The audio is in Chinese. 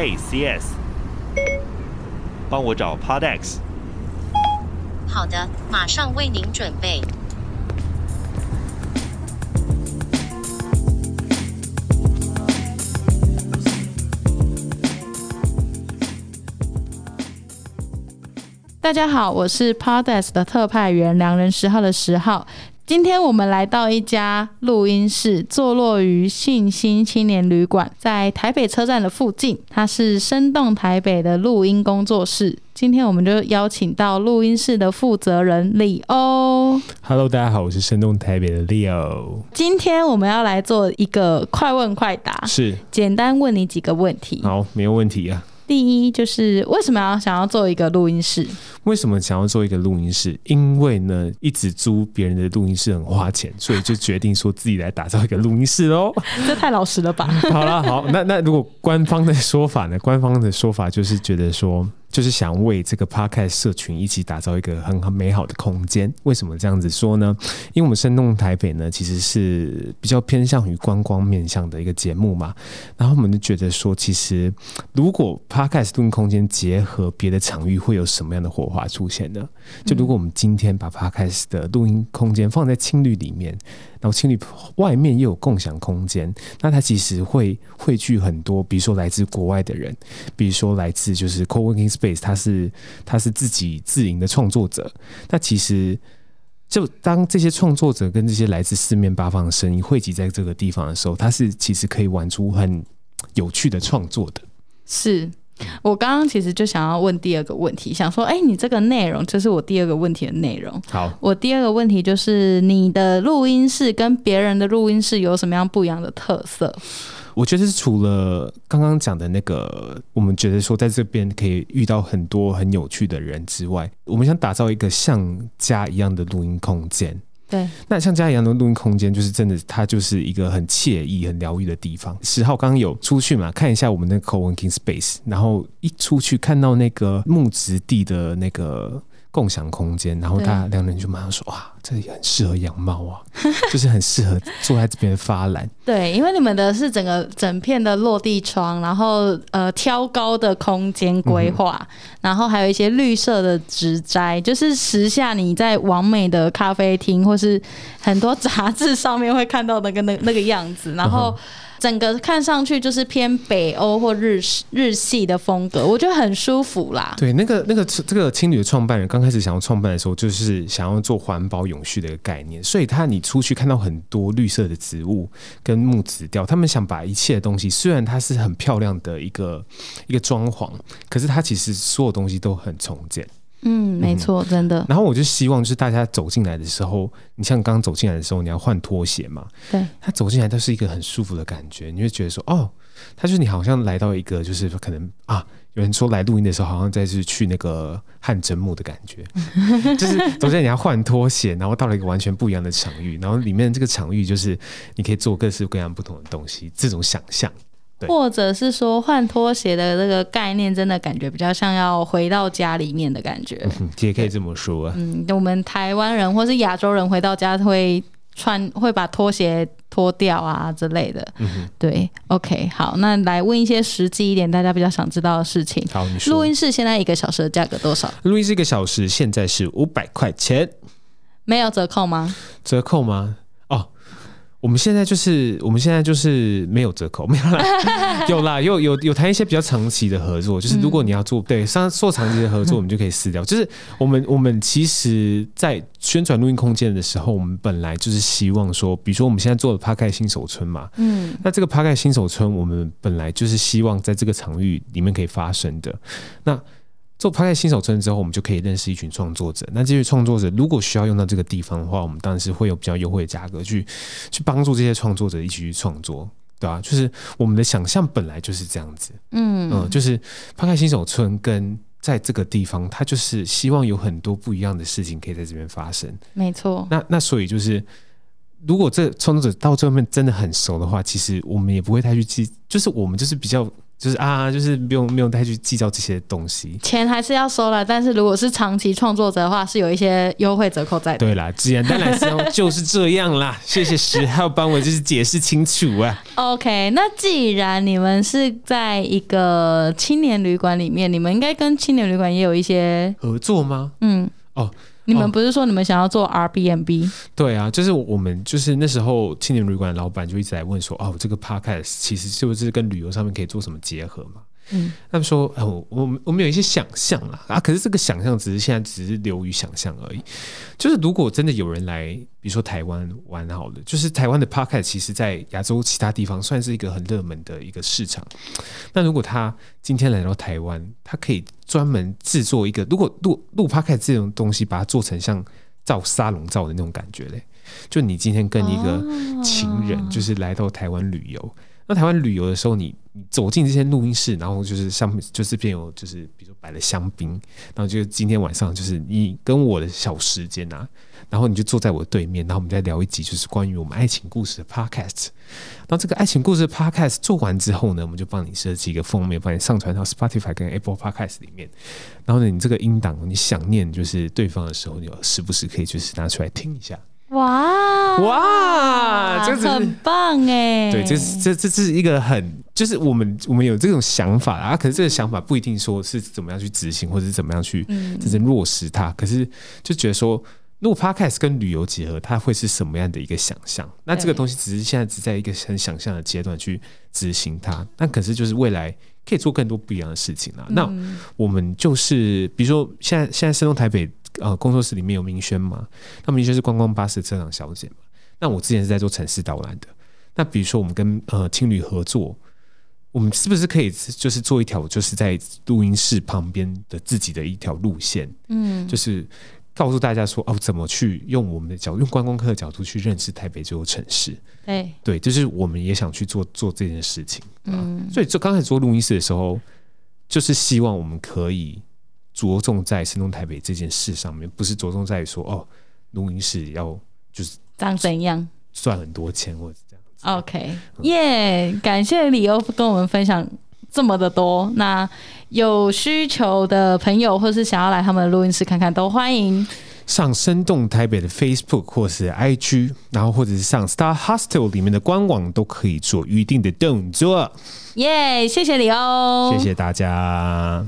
Hey CS，帮我找 Podex。好的，马上为您准备。大家好，我是 Podex 的特派员，良人十号的十号。今天我们来到一家录音室，坐落于信心青年旅馆，在台北车站的附近。它是生动台北的录音工作室。今天我们就邀请到录音室的负责人李欧。Hello，大家好，我是生动台北的 Leo。今天我们要来做一个快问快答，是简单问你几个问题。好，没有问题啊。第一就是为什么要想要做一个录音室？为什么想要做一个录音室？因为呢，一直租别人的录音室很花钱，所以就决定说自己来打造一个录音室喽。这太老实了吧？好了，好，那那如果官方的说法呢？官方的说法就是觉得说。就是想为这个 Podcast 社群一起打造一个很很美好的空间。为什么这样子说呢？因为我们生动台北呢，其实是比较偏向于观光面向的一个节目嘛。然后我们就觉得说，其实如果 Podcast 录音空间结合别的场域，会有什么样的火花出现呢？就如果我们今天把 Podcast 的录音空间放在青旅里面。然后青旅外面又有共享空间，那它其实会汇聚很多，比如说来自国外的人，比如说来自就是 Co-working Space，他是他是自己自营的创作者。那其实就当这些创作者跟这些来自四面八方的声音汇集在这个地方的时候，它是其实可以玩出很有趣的创作的。是。我刚刚其实就想要问第二个问题，想说，哎，你这个内容就是我第二个问题的内容。好，我第二个问题就是你的录音室跟别人的录音室有什么样不一样的特色？我觉得是除了刚刚讲的那个，我们觉得说在这边可以遇到很多很有趣的人之外，我们想打造一个像家一样的录音空间。对，那像家一样的录音空间，就是真的，它就是一个很惬意、很疗愈的地方。十号刚刚有出去嘛，看一下我们那个 co-working space，然后一出去看到那个木质地的那个。共享空间，然后他两人就马上说：“哇，这里很适合养猫啊，就是很适合坐在这边发懒。”对，因为你们的是整个整片的落地窗，然后呃挑高的空间规划，嗯、然后还有一些绿色的植栽，就是时下你在完美的咖啡厅或是很多杂志上面会看到那个那那个样子，然后。嗯整个看上去就是偏北欧或日日系的风格，我觉得很舒服啦。对，那个那个这个青旅的创办人刚开始想要创办的时候，就是想要做环保永续的一个概念，所以他你出去看到很多绿色的植物跟木质调，他们想把一切的东西，虽然它是很漂亮的一个一个装潢，可是它其实所有东西都很重建。嗯，没错，真的。然后我就希望，就是大家走进来的时候，你像刚走进来的时候，你要换拖鞋嘛。对。他走进来都是一个很舒服的感觉，你会觉得说，哦，他就是你好像来到一个，就是可能啊，有人说来录音的时候，好像在是去那个汗蒸幕的感觉，就是走进来你要换拖鞋，然后到了一个完全不一样的场域，然后里面这个场域就是你可以做各式各样不同的东西，这种想象。或者是说换拖鞋的这个概念，真的感觉比较像要回到家里面的感觉，嗯，也可以这么说啊。嗯，我们台湾人或是亚洲人回到家会穿，会把拖鞋脱掉啊之类的。嗯哼，对，OK，好，那来问一些实际一点，大家比较想知道的事情。好，你说。录音室现在一个小时的价格多少？录音室一个小时现在是五百块钱，没有折扣吗？折扣吗？我们现在就是，我们现在就是没有折扣，没有啦，有啦，有有有谈一些比较长期的合作，就是如果你要做对上做长期的合作，我们就可以撕掉。就是我们我们其实，在宣传录音空间的时候，我们本来就是希望说，比如说我们现在做的 Podcast 新手村嘛，嗯，那这个 Podcast 新手村，我们本来就是希望在这个场域里面可以发生的，那。做 Podcast 新手村之后，我们就可以认识一群创作者。那这些创作者如果需要用到这个地方的话，我们当然是会有比较优惠的价格去去帮助这些创作者一起去创作，对吧、啊？就是我们的想象本来就是这样子，嗯嗯，就是 Podcast 新手村跟在这个地方，它就是希望有很多不一样的事情可以在这边发生。没错。那那所以就是，如果这创作者到这边真的很熟的话，其实我们也不会太去记，就是我们就是比较。就是啊，就是不用没有太去计较这些东西，钱还是要收了。但是如果是长期创作者的话，是有一些优惠折扣在的。对啦，简单来说 就是这样啦。谢谢十号帮我就是解释清楚啊。OK，那既然你们是在一个青年旅馆里面，你们应该跟青年旅馆也有一些合作吗？嗯，哦。你们不是说你们想要做 Airbnb？对啊，就是我们就是那时候青年旅馆老板就一直在问说，哦，这个 Podcast 其实是不是跟旅游上面可以做什么结合嘛？嗯，他们说，哦，我们我们有一些想象啦，啊，可是这个想象只是现在只是流于想象而已。就是如果真的有人来，比如说台湾玩好了，就是台湾的 Podcast 其实在亚洲其他地方算是一个很热门的一个市场。那如果他今天来到台湾，他可以专门制作一个，如果录录 Podcast 这种东西，把它做成像照沙龙照的那种感觉嘞，就你今天跟一个情人，就是来到台湾旅游。那台湾旅游的时候，你你走进这些录音室，然后就是上面就是边有就是比如说摆了香槟，然后就今天晚上就是你跟我的小时间啊，然后你就坐在我对面，然后我们再聊一集就是关于我们爱情故事的 podcast。然后这个爱情故事的 podcast 做完之后呢，我们就帮你设计一个封面，帮你上传到 Spotify 跟 Apple Podcast 里面。然后呢，你这个音档你想念就是对方的时候，你就时不时可以就是拿出来听一下。哇哇，这很棒哎！对，这是这这是一个很，就是我们我们有这种想法啊，可是这个想法不一定说是怎么样去执行，或者是怎么样去真正落实它。可是就觉得说，如果 Podcast 跟旅游结合，它会是什么样的一个想象？那这个东西只是现在只在一个很想象的阶段去执行它，那可是就是未来可以做更多不一样的事情啊。那我们就是比如说，现在现在声动台北。呃，工作室里面有明轩嘛？那明轩是观光巴士车长小姐嘛？那我之前是在做城市导览的。那比如说，我们跟呃青旅合作，我们是不是可以就是做一条，就是在录音室旁边的自己的一条路线？嗯，就是告诉大家说哦，怎么去用我们的角度，用观光客的角度去认识台北这座城市？对，对，就是我们也想去做做这件事情。嗯，所以就刚开始做录音室的时候，就是希望我们可以。着重在生动台北这件事上面，不是着重在说哦，录音室要就是长怎样赚很多钱或者这样子。OK，耶、yeah，感谢李欧跟我们分享这么的多。那有需求的朋友，或是想要来他们的录音室看看，都欢迎上生动台北的 Facebook 或是 IG，然后或者是上 Star Hostel 里面的官网，都可以做预定的动作。耶，谢谢你哦，谢谢大家。